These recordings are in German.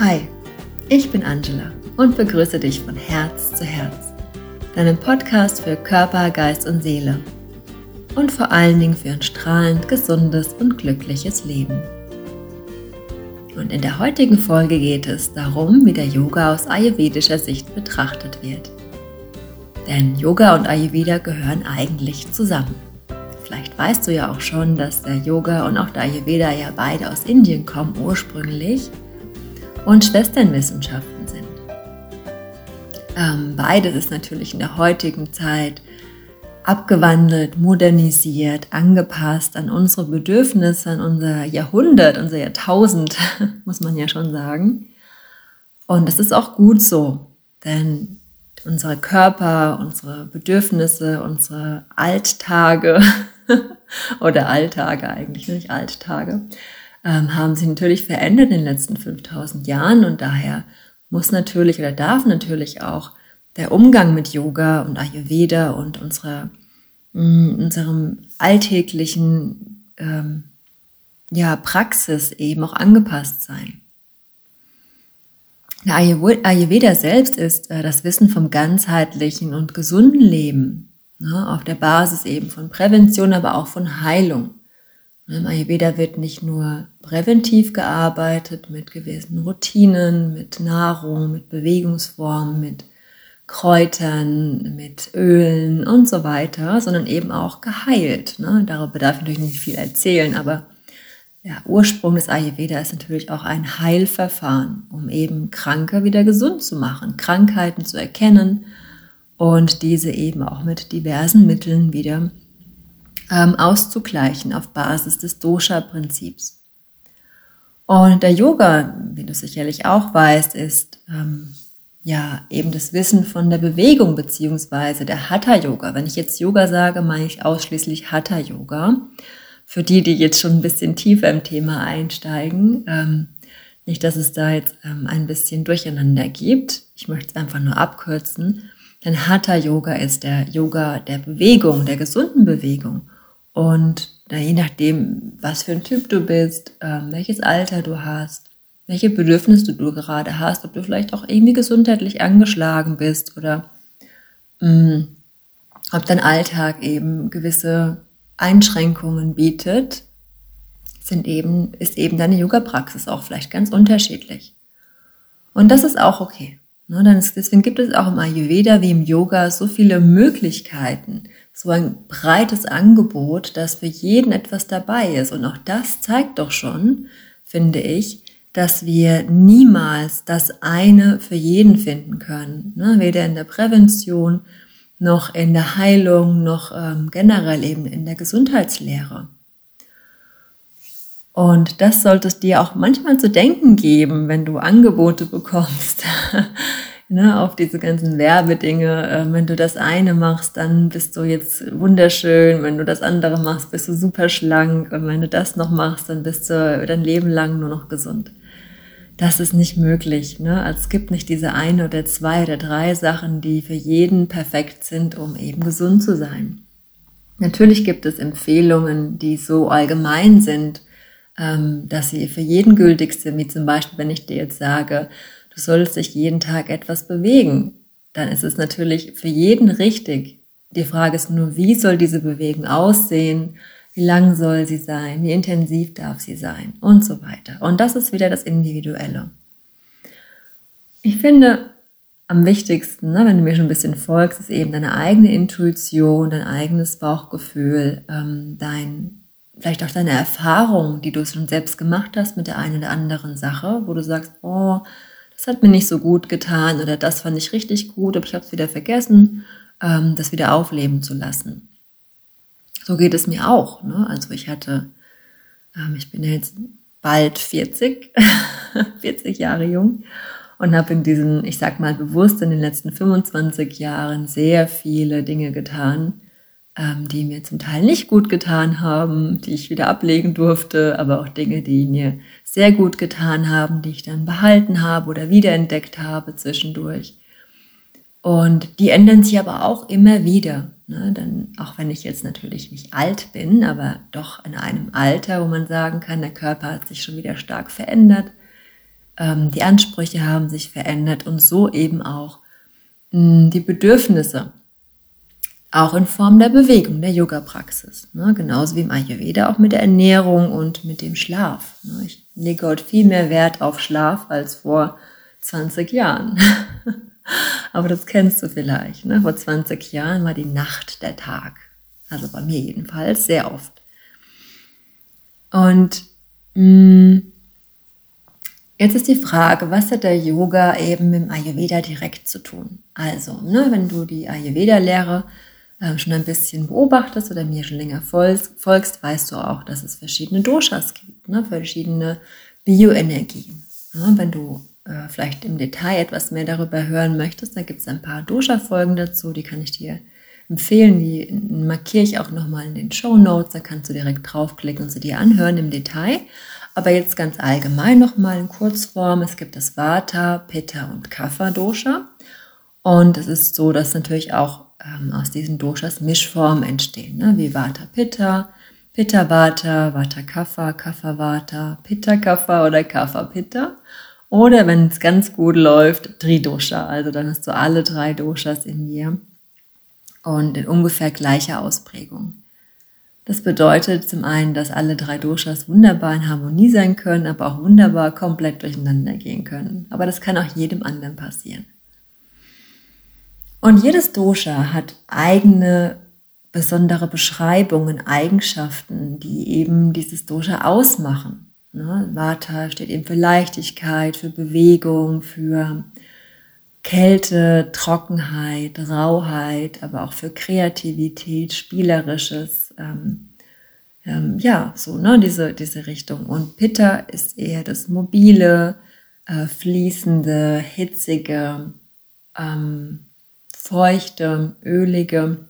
Hi, ich bin Angela und begrüße dich von Herz zu Herz, deinem Podcast für Körper, Geist und Seele und vor allen Dingen für ein strahlend, gesundes und glückliches Leben. Und in der heutigen Folge geht es darum, wie der Yoga aus ayurvedischer Sicht betrachtet wird. Denn Yoga und Ayurveda gehören eigentlich zusammen. Vielleicht weißt du ja auch schon, dass der Yoga und auch der Ayurveda ja beide aus Indien kommen ursprünglich und Schwesternwissenschaften sind. Ähm, beides ist natürlich in der heutigen Zeit abgewandelt, modernisiert, angepasst an unsere Bedürfnisse, an unser Jahrhundert, unser Jahrtausend, muss man ja schon sagen. Und das ist auch gut so, denn unsere Körper, unsere Bedürfnisse, unsere Alttage oder Alltage eigentlich, nicht Alttage, ähm, haben sich natürlich verändert in den letzten 5000 Jahren und daher muss natürlich oder darf natürlich auch der Umgang mit Yoga und Ayurveda und unserer, mh, mm, unserem alltäglichen ähm, ja, Praxis eben auch angepasst sein. Ayurveda selbst ist äh, das Wissen vom ganzheitlichen und gesunden Leben, ne, auf der Basis eben von Prävention, aber auch von Heilung. Im Ayurveda wird nicht nur präventiv gearbeitet mit gewissen Routinen, mit Nahrung, mit Bewegungsformen, mit Kräutern, mit Ölen und so weiter, sondern eben auch geheilt. Ne? Darüber darf ich natürlich nicht viel erzählen, aber der Ursprung des Ayurveda ist natürlich auch ein Heilverfahren, um eben Kranke wieder gesund zu machen, Krankheiten zu erkennen und diese eben auch mit diversen Mitteln wieder ähm, auszugleichen auf Basis des Dosha-Prinzips. Und der Yoga, wie du sicherlich auch weißt, ist ähm, ja eben das Wissen von der Bewegung beziehungsweise der Hatha-Yoga. Wenn ich jetzt Yoga sage, meine ich ausschließlich Hatha-Yoga. Für die, die jetzt schon ein bisschen tiefer im Thema einsteigen, ähm, nicht, dass es da jetzt ähm, ein bisschen Durcheinander gibt. Ich möchte es einfach nur abkürzen. Denn Hatha Yoga ist der Yoga der Bewegung, der gesunden Bewegung. Und je nachdem, was für ein Typ du bist, ähm, welches Alter du hast, welche Bedürfnisse du gerade hast, ob du vielleicht auch irgendwie gesundheitlich angeschlagen bist oder mh, mm, ob dein Alltag eben gewisse Einschränkungen bietet, sind eben, ist eben deine Yoga-Praxis auch vielleicht ganz unterschiedlich. Und das ist auch okay. Ne? Deswegen gibt es auch im Ayurveda wie im Yoga so viele Möglichkeiten, so ein breites Angebot, dass für jeden etwas dabei ist. Und auch das zeigt doch schon, finde ich, dass wir niemals das eine für jeden finden können. Ne? Weder in der Prävention noch in der Heilung, noch ähm, generell eben in der Gesundheitslehre. Und das sollte es dir auch manchmal zu denken geben, wenn du Angebote bekommst ne, auf diese ganzen Werbedinge. Äh, wenn du das eine machst, dann bist du jetzt wunderschön. Wenn du das andere machst, bist du super schlank. Und wenn du das noch machst, dann bist du dein Leben lang nur noch gesund. Das ist nicht möglich. Ne? Also es gibt nicht diese eine oder zwei oder drei Sachen, die für jeden perfekt sind, um eben gesund zu sein. Natürlich gibt es Empfehlungen, die so allgemein sind, ähm, dass sie für jeden gültig sind, wie zum Beispiel, wenn ich dir jetzt sage, du solltest dich jeden Tag etwas bewegen, dann ist es natürlich für jeden richtig. Die Frage ist nur, wie soll diese Bewegung aussehen? Wie lang soll sie sein? Wie intensiv darf sie sein? Und so weiter. Und das ist wieder das Individuelle. Ich finde, am wichtigsten, ne, wenn du mir schon ein bisschen folgst, ist eben deine eigene Intuition, dein eigenes Bauchgefühl, ähm, dein, vielleicht auch deine Erfahrung, die du schon selbst gemacht hast mit der einen oder anderen Sache, wo du sagst, oh, das hat mir nicht so gut getan oder das fand ich richtig gut, aber ich habe es wieder vergessen, ähm, das wieder aufleben zu lassen. So geht es mir auch. Ne? Also ich hatte, ähm, ich bin jetzt bald 40, 40 Jahre jung und habe in diesen, ich sag mal bewusst in den letzten 25 Jahren sehr viele Dinge getan, ähm, die mir zum Teil nicht gut getan haben, die ich wieder ablegen durfte, aber auch Dinge, die mir sehr gut getan haben, die ich dann behalten habe oder wiederentdeckt habe zwischendurch. Und die ändern sich aber auch immer wieder. Ne? Dann, auch wenn ich jetzt natürlich nicht alt bin, aber doch in einem Alter, wo man sagen kann, der Körper hat sich schon wieder stark verändert. ähm, die Ansprüche haben sich verändert und so eben auch mh, hm, die Bedürfnisse. Auch in Form der Bewegung, der Yoga-Praxis. Ne? Genauso wie im Ayurveda auch mit der Ernährung und mit dem Schlaf. Ne? Ich lege heute viel mehr Wert auf Schlaf als vor 20 Jahren. Aber das kennst du vielleicht. Ne? Vor 20 Jahren war die Nacht der Tag. Also bei mir jedenfalls sehr oft. Und mh, mm, jetzt ist die Frage, was hat der Yoga eben mit dem Ayurveda direkt zu tun? Also, ne, wenn du die Ayurveda-Lehre schon ein bisschen beobachtest oder mir schon länger folgst, folgst, weißt du auch, dass es verschiedene Doshas gibt, ne, verschiedene Bioenergien. Ne, wenn du äh, vielleicht im Detail etwas mehr darüber hören möchtest, da gibt es ein paar Dosha-Folgen dazu, die kann ich dir empfehlen. Die markiere ich auch nochmal in den Show Notes. Da kannst du direkt draufklicken und sie dir anhören im Detail. Aber jetzt ganz allgemein nochmal in Kurzform. Es gibt das Vata, Pitta und Kapha Dosha. Und es ist so, dass natürlich auch ähm, aus diesen Doshas Mischformen entstehen, ne? wie Vata Pitta, Pitta Vata, Vata Kapha, Kapha Vata, Pitta Kapha oder Kapha Pitta. Oder wenn es ganz gut läuft, Tridosha. Also dann hast du alle drei Doshas in dir und in ungefähr gleicher Ausprägung. Das bedeutet zum einen, dass alle drei Doshas wunderbar in Harmonie sein können, aber auch wunderbar komplett durcheinander gehen können. Aber das kann auch jedem anderen passieren. Und jedes Dosha hat eigene besondere Beschreibungen, Eigenschaften, die eben dieses Dosha ausmachen. Ne? Vata steht eben für Leichtigkeit, für Bewegung, für Kälte, Trockenheit, Rauheit, aber auch für Kreativität, Spielerisches, ähm, ähm, ja, so, ne, diese, diese Richtung. Und Pitta ist eher das mobile, äh, fließende, hitzige, ähm, feuchte, ölige,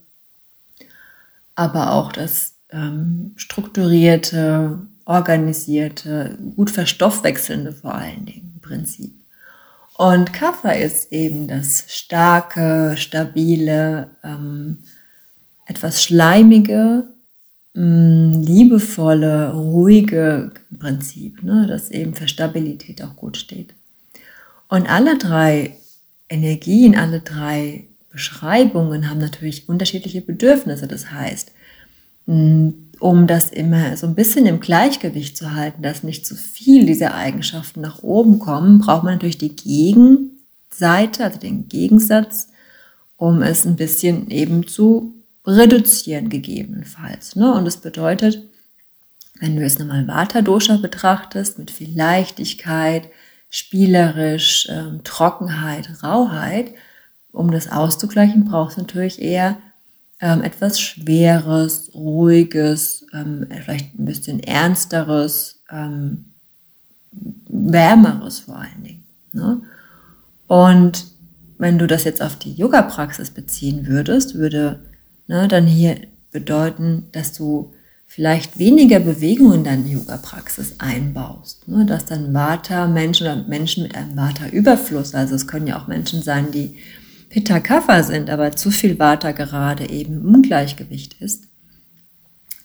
aber auch das ähm, strukturierte, organisierte, gut verstoffwechselnde vor allen Dingen Prinzip. Und Kapha ist eben das starke, stabile, ähm, etwas schleimige, mh, mm, liebevolle, ruhige Prinzip, ne, das eben für Stabilität auch gut steht. Und alle drei Energien, alle drei Beschreibungen haben natürlich unterschiedliche Bedürfnisse. Das heißt, mm, um das immer so ein bisschen im Gleichgewicht zu halten, dass nicht zu viel dieser Eigenschaften nach oben kommen, braucht man natürlich die Gegenseite, also den Gegensatz, um es ein bisschen eben zu reduzieren gegebenenfalls. Ne? Und das bedeutet, wenn du jetzt nochmal Vata-Dosha betrachtest, mit viel Leichtigkeit, spielerisch, ähm, Trockenheit, Rauheit, um das auszugleichen, brauchst du natürlich eher ähm, etwas Schweres, Ruhiges, ähm, vielleicht ein bisschen Ernsteres, ähm, Wärmeres vor allen Dingen. Ne? Und wenn du das jetzt auf die Yoga-Praxis beziehen würdest, würde ne, dann hier bedeuten, dass du vielleicht weniger Bewegung in deine Yoga-Praxis einbaust. Ne? Dass dann Vata-Menschen oder Menschen mit einem Vata-Überfluss, also es können ja auch Menschen sein, die Pitta Kapha sind, aber zu viel Vata gerade eben im Ungleichgewicht ist,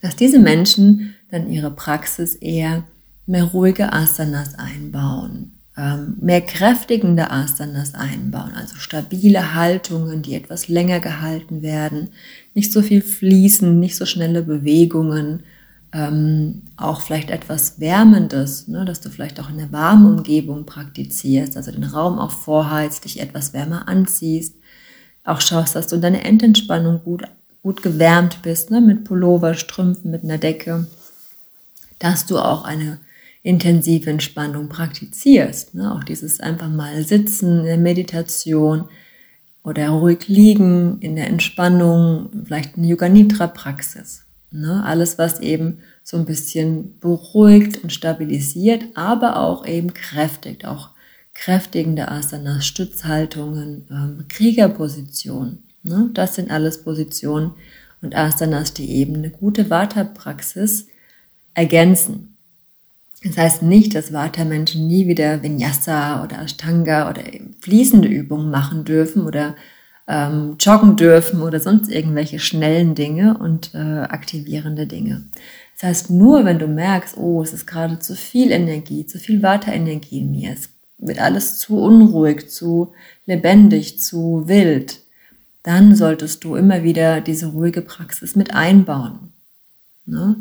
dass diese Menschen dann ihre Praxis eher mehr ruhige Asanas einbauen, ähm, mehr kräftigende Asanas einbauen, also stabile Haltungen, die etwas länger gehalten werden, nicht so viel fließen, nicht so schnelle Bewegungen, ähm, auch vielleicht etwas Wärmendes, ne, dass du vielleicht auch in einer warmen Umgebung praktizierst, also den Raum auch vorheizt, dich etwas wärmer anziehst, auch schaust, dass du in deiner Endentspannung gut, gut gewärmt bist, ne, mit Pullover, Strümpfen, mit einer Decke, dass du auch eine intensive Entspannung praktizierst, ne, auch dieses einfach mal sitzen in der Meditation oder ruhig liegen in der Entspannung, vielleicht eine Yoga Nidra Praxis. Ne? Alles, was eben so ein bisschen beruhigt und stabilisiert, aber auch eben kräftigt, auch kräftigende Asanas, Stützhaltungen, ähm, Kriegerpositionen. Ne? Das sind alles Positionen und Asanas, die eben eine gute Vata-Praxis ergänzen. Das heißt nicht, dass Vata-Menschen nie wieder Vinyasa oder Ashtanga oder fließende Übungen machen dürfen oder ähm, joggen dürfen oder sonst irgendwelche schnellen Dinge und äh, aktivierende Dinge. Das heißt, nur wenn du merkst, oh, es ist gerade zu viel Energie, zu viel Vata-Energie in mir, es wird alles zu unruhig, zu lebendig, zu wild, dann solltest du immer wieder diese ruhige Praxis mit einbauen. Ne?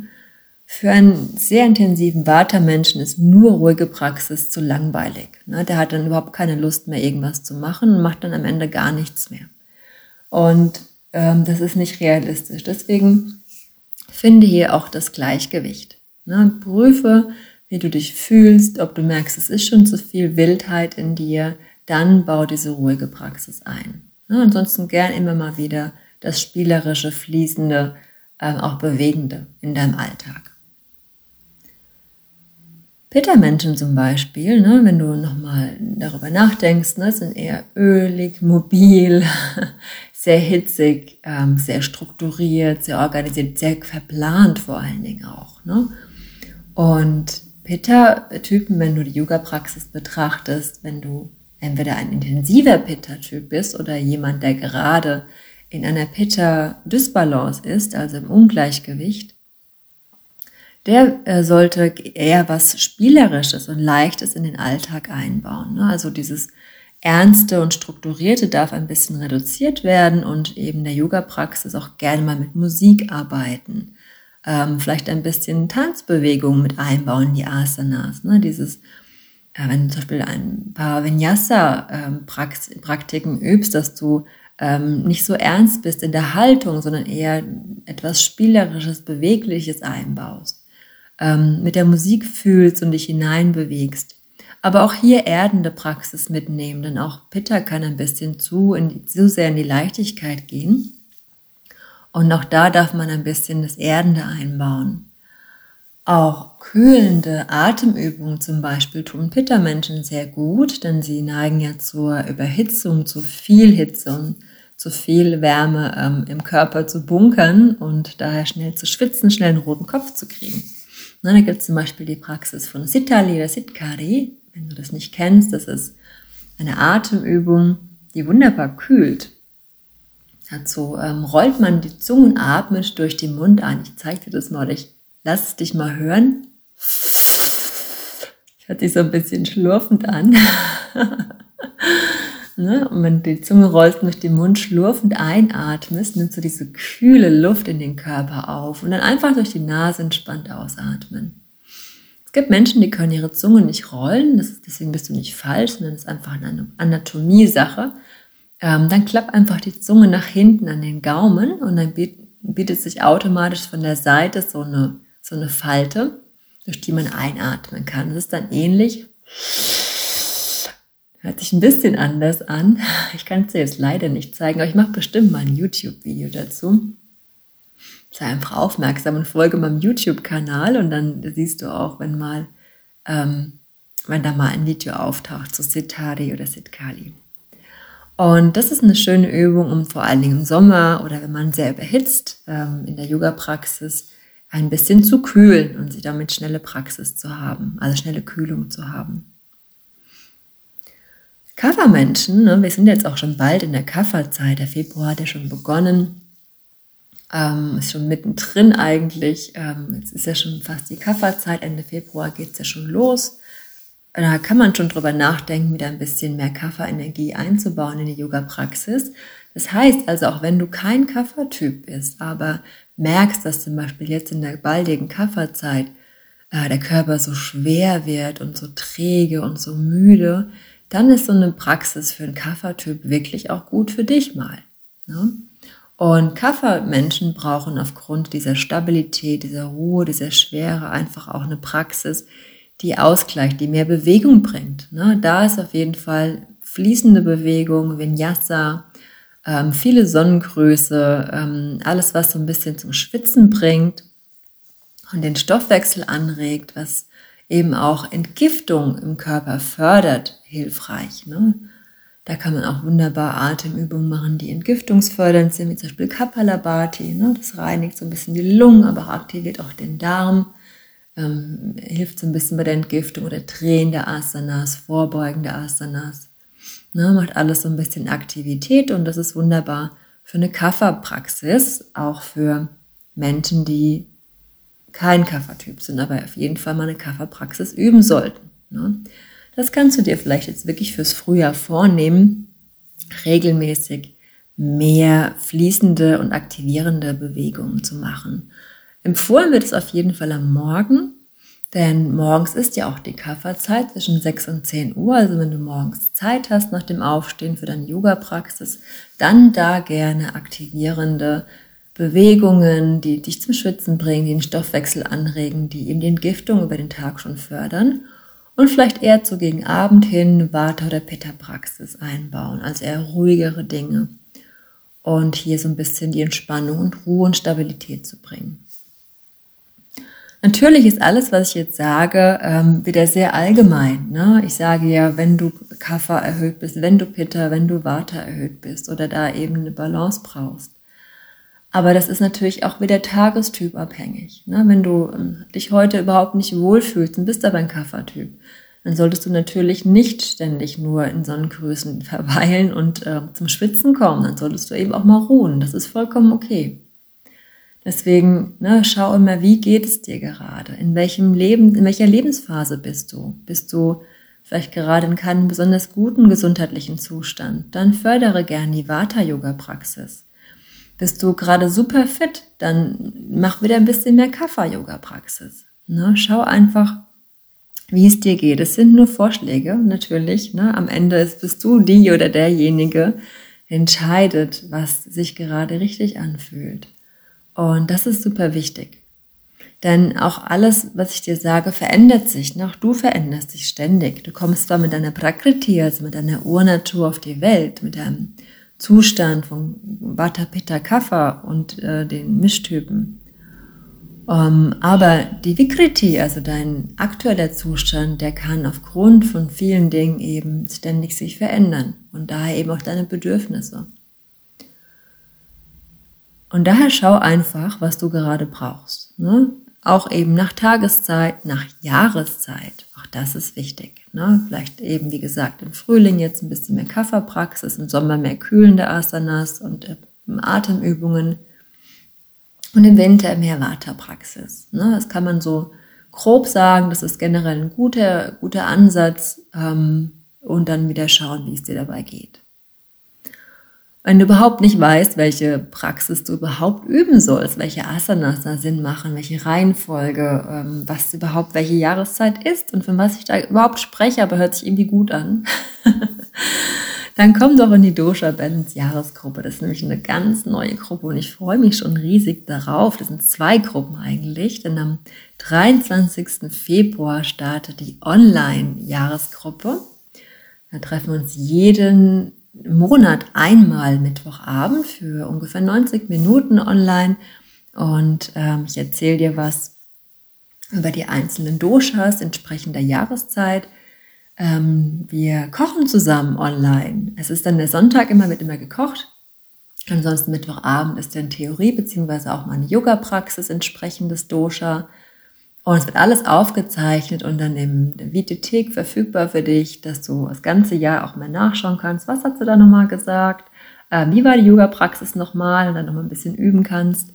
Für einen sehr intensiven Vata-Menschen ist nur ruhige Praxis zu langweilig. Ne? Der hat dann überhaupt keine Lust mehr, irgendwas zu machen und macht dann am Ende gar nichts mehr. Und ähm, das ist nicht realistisch. Deswegen finde hier auch das Gleichgewicht. Ne? Prüfe, wie du dich fühlst, ob du merkst, es ist schon zu viel Wildheit in dir, dann bau diese ruhige Praxis ein. Ne? Ansonsten gern immer mal wieder das spielerische, fließende, äh, auch bewegende in deinem Alltag. Pittermenschen zum Beispiel, ne, wenn du nochmal darüber nachdenkst, ne, sind eher ölig, mobil, sehr hitzig, ähm, sehr strukturiert, sehr organisiert, sehr verplant vor allen Dingen auch. Ne? Und Pitta-Typen, wenn du die Yoga-Praxis betrachtest, wenn du entweder ein intensiver Pitta-Typ bist oder jemand, der gerade in einer Pitta-Dysbalance ist, also im Ungleichgewicht, der äh, sollte eher was Spielerisches und Leichtes in den Alltag einbauen. Ne? Also dieses Ernste und Strukturierte darf ein bisschen reduziert werden und eben der Yoga-Praxis auch gerne mal mit Musik arbeiten. Ähm, vielleicht ein bisschen Tanzbewegung mit einbauen, die Asanas. Ne? Dieses äh, wenn du zum Beispiel ein paar Vinyasa-Praktiken ähm, übst, dass du ähm, nicht so ernst bist in der Haltung, sondern eher etwas Spielerisches, Bewegliches einbaust, ähm, mit der Musik fühlst und dich hineinbewegst. Aber auch hier erdende Praxis mitnehmen, denn auch Pitta kann ein bisschen zu, in, zu sehr in die Leichtigkeit gehen. Und auch da darf man ein bisschen das Erdende einbauen. Auch kühlende Atemübungen zum Beispiel tun Pitta-Menschen sehr gut, denn sie neigen ja zur Überhitzung, zu viel Hitze und zu viel Wärme ähm, im Körper zu bunkern und daher schnell zu schwitzen, schnell einen roten Kopf zu kriegen. Na, da gibt es zum Beispiel die Praxis von Sitali oder Sitkari. Wenn du das nicht kennst, das ist eine Atemübung, die wunderbar kühlt. Dazu ähm, rollt man die Zunge und atmet durch den Mund ein. Ich zeige dir das mal, ich Lass dich mal hören. Hört sich so ein bisschen schlurfend an. ne? Und wenn du die Zunge rollst durch den Mund schlurfend einatmest, nimmst du diese kühle Luft in den Körper auf und dann einfach durch die Nase entspannt ausatmen. Es gibt Menschen, die können ihre Zunge nicht rollen, ist, deswegen bist du nicht falsch, sondern es ist einfach eine Anatomie-Sache. Ähm, dann klapp einfach die Zunge nach hinten an den Gaumen und dann bietet sich automatisch von der Seite so eine so eine Falte, durch die man einatmen kann. Das ist dann ähnlich. Hört sich ein bisschen anders an. Ich kann es dir jetzt leider nicht zeigen, aber ich mache bestimmt mal ein YouTube-Video dazu. Sei einfach aufmerksam und folge meinem YouTube-Kanal und dann siehst du auch, wenn mal, ähm, wenn da mal ein Video auftaucht zu Siddhari oder Siddhkali. Und das ist eine schöne Übung, um vor allen Dingen im Sommer oder wenn man sehr überhitzt ähm, in der Yoga-Praxis ein bisschen zu kühlen und sie damit schnelle Praxis zu haben, also schnelle Kühlung zu haben. Kaffermenschen, ne, wir sind jetzt auch schon bald in der Kafferzeit, der Februar hat ja schon begonnen, ähm, ist schon mittendrin eigentlich, ähm, jetzt ist ja schon fast die Kafferzeit, Ende Februar geht es ja schon los. Da kann man schon drüber nachdenken, wieder ein bisschen mehr Kafferenergie einzubauen in die Yoga-Praxis. Das heißt also, auch wenn du kein Kaffertyp bist, aber merkst, dass zum Beispiel jetzt in der baldigen Kafferzeit äh, der Körper so schwer wird und so träge und so müde, dann ist so eine Praxis für einen Kaffertyp wirklich auch gut für dich mal. Ne? Und Kaffermenschen brauchen aufgrund dieser Stabilität, dieser Ruhe, dieser Schwere einfach auch eine Praxis, die ausgleicht, die mehr Bewegung bringt. Ne? Da ist auf jeden Fall fließende Bewegung, Vinyasa, ähm, viele Sonnengröße, ähm, alles, was so ein bisschen zum Schwitzen bringt und den Stoffwechsel anregt, was eben auch Entgiftung im Körper fördert, hilfreich. Ne? Da kann man auch wunderbar Atemübungen machen, die entgiftungsfördernd sind, wie zum Beispiel Kapalabhati. Ne? Das reinigt so ein bisschen die Lungen, aber aktiviert auch den Darm, ähm, hilft so ein bisschen bei der Entgiftung oder drehende Asanas, vorbeugende Asanas. Ne, macht alles so ein bisschen Aktivität und das ist wunderbar für eine Kafferpraxis, auch für Menschen, die kein Kaffertyp sind, aber auf jeden Fall mal eine Kafferpraxis üben sollten. Ne? Das kannst du dir vielleicht jetzt wirklich fürs Frühjahr vornehmen, regelmäßig mehr fließende und aktivierende Bewegungen zu machen. Empfohlen wird es auf jeden Fall am Morgen, denn morgens ist ja auch die Kafferzeit zwischen 6 und 10 Uhr. Also wenn du morgens Zeit hast nach dem Aufstehen für deine Yoga-Praxis, dann da gerne aktivierende Bewegungen, die dich zum Schwitzen bringen, die den Stoffwechsel anregen, die eben die Entgiftung über den Tag schon fördern und vielleicht eher zu gegen Abend hin Vata- oder Pitta-Praxis einbauen, also eher ruhigere Dinge und hier so ein bisschen die Entspannung und Ruhe und Stabilität zu bringen. Natürlich ist alles, was ich jetzt sage, ähm, wieder sehr allgemein. Ne? Ich sage ja, wenn du Kaffer erhöht bist, wenn du Pitta, wenn du Vata erhöht bist oder da eben eine Balance brauchst. Aber das ist natürlich auch wieder Tagestyp abhängig. Ne? Wenn du ähm, dich heute überhaupt nicht wohlfühlst und bist aber ein Kaffertyp, dann solltest du natürlich nicht ständig nur in Sonnengrößen verweilen und äh, zum Schwitzen kommen. Dann solltest du eben auch mal ruhen. Das ist vollkommen okay. Deswegen, ne, schau immer, wie geht es dir gerade? In welchem Leben, in welcher Lebensphase bist du? Bist du vielleicht gerade in keinem besonders guten gesundheitlichen Zustand? Dann fördere gern die Vata-Yoga-Praxis. Bist du gerade super fit? Dann mach wieder ein bisschen mehr Kapha-Yoga-Praxis. Ne, schau einfach, wie es dir geht. Es sind nur Vorschläge, natürlich. Ne? Am Ende ist, bist du die oder derjenige, entscheidet, was sich gerade richtig anfühlt. Und das ist super wichtig. Denn auch alles, was ich dir sage, verändert sich. Auch du veränderst dich ständig. Du kommst zwar mit deiner Prakriti, also mit deiner Urnatur auf die Welt, mit deinem Zustand von Vata, Pitta, Kapha und äh, den Mischtypen. Ähm, aber die Vikriti, also dein aktueller Zustand, der kann aufgrund von vielen Dingen eben ständig sich verändern und daher eben auch deine Bedürfnisse. Und daher schau einfach, was du gerade brauchst. Ne? Auch eben nach Tageszeit, nach Jahreszeit. Auch das ist wichtig. Ne? Vielleicht eben, wie gesagt, im Frühling jetzt ein bisschen mehr Kafferpraxis, im Sommer mehr kühlende Asanas und äh, Atemübungen und im Winter mehr Vata-Praxis. Ne? Das kann man so grob sagen, das ist generell ein guter, guter Ansatz ähm, und dann wieder schauen, wie es dir dabei geht. Wenn du überhaupt nicht weißt, welche Praxis du überhaupt üben sollst, welche Asanas da Sinn machen, welche Reihenfolge, ähm, was überhaupt welche Jahreszeit ist und von was ich da überhaupt spreche, aber hört sich irgendwie gut an, dann komm doch in die Dosha Balance Jahresgruppe. Das ist nämlich eine ganz neue Gruppe und ich freue mich schon riesig darauf. Das sind zwei Gruppen eigentlich, denn am 23. Februar startet die Online-Jahresgruppe. Da treffen wir uns jeden Monat einmal Mittwochabend für ungefähr 90 Minuten online und ähm, ich erzähle dir was über die einzelnen Doshas entsprechend der Jahreszeit. Ähm, wir kochen zusammen online. Es ist dann der Sonntag immer, wird immer gekocht. Ansonsten Mittwochabend ist dann Theorie beziehungsweise auch mal eine Yoga-Praxis entsprechendes Dosha. Und es wird alles aufgezeichnet und dann der Videothek verfügbar für dich, dass du das ganze Jahr auch mal nachschauen kannst. Was hat sie da nochmal gesagt? Äh, wie war die Yoga-Praxis nochmal? Und dann nochmal ein bisschen üben kannst.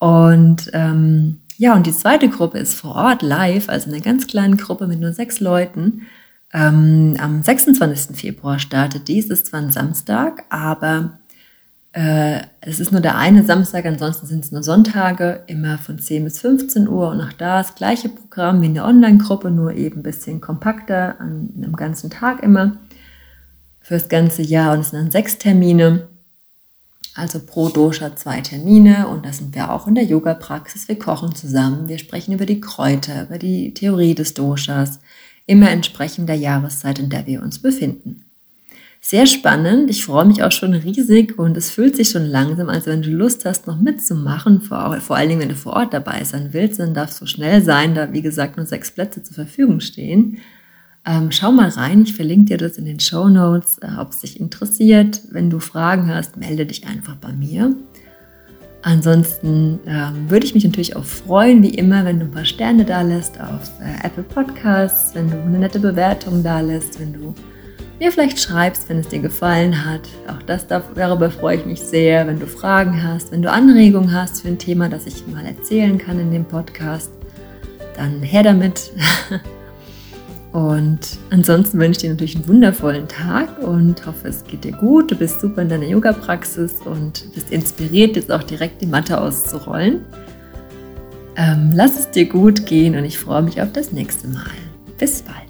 Und ähm, ja, und die zweite Gruppe ist vor Ort live, also eine ganz kleine Gruppe mit nur sechs Leuten. Ähm, am 26. Februar startet dies, ist zwar ein Samstag, aber es ist nur der eine Samstag, ansonsten sind es nur Sonntage, immer von 10 bis 15 Uhr. Und auch da das gleiche Programm wie in der Online-Gruppe, nur eben ein bisschen kompakter an einem ganzen Tag immer fürs ganze Jahr. Und es sind dann sechs Termine, also pro Dosha zwei Termine. Und da sind wir auch in der Yoga-Praxis. Wir kochen zusammen, wir sprechen über die Kräuter, über die Theorie des Doshas, immer entsprechend der Jahreszeit, in der wir uns befinden sehr spannend. Ich freue mich auch schon riesig und es fühlt sich schon langsam, als wenn du Lust hast, noch mitzumachen. Vor, vor allen Dingen, wenn du vor Ort dabei sein willst, dann darf es so schnell sein, da wie gesagt nur sechs Plätze zur Verfügung stehen. Ähm, schau mal rein, ich verlinke dir das in den Show Notes, äh, ob es dich interessiert. Wenn du Fragen hast, melde dich einfach bei mir. Ansonsten ähm, würde ich mich natürlich auch freuen, wie immer, wenn du ein paar Sterne da lässt auf äh, Apple Podcasts, wenn du eine nette Bewertung da lässt, wenn du mir vielleicht schreibst, wenn es dir gefallen hat. Auch das darüber freue ich mich sehr. Wenn du Fragen hast, wenn du Anregungen hast für ein Thema, das ich mal erzählen kann in dem Podcast, dann her damit. Und ansonsten wünsche ich dir natürlich einen wundervollen Tag und hoffe, es geht dir gut. Du bist super in deiner Yoga-Praxis und bist inspiriert, jetzt auch direkt die Matte auszurollen. Ähm, lass es dir gut gehen und ich freue mich auf das nächste Mal. Bis bald.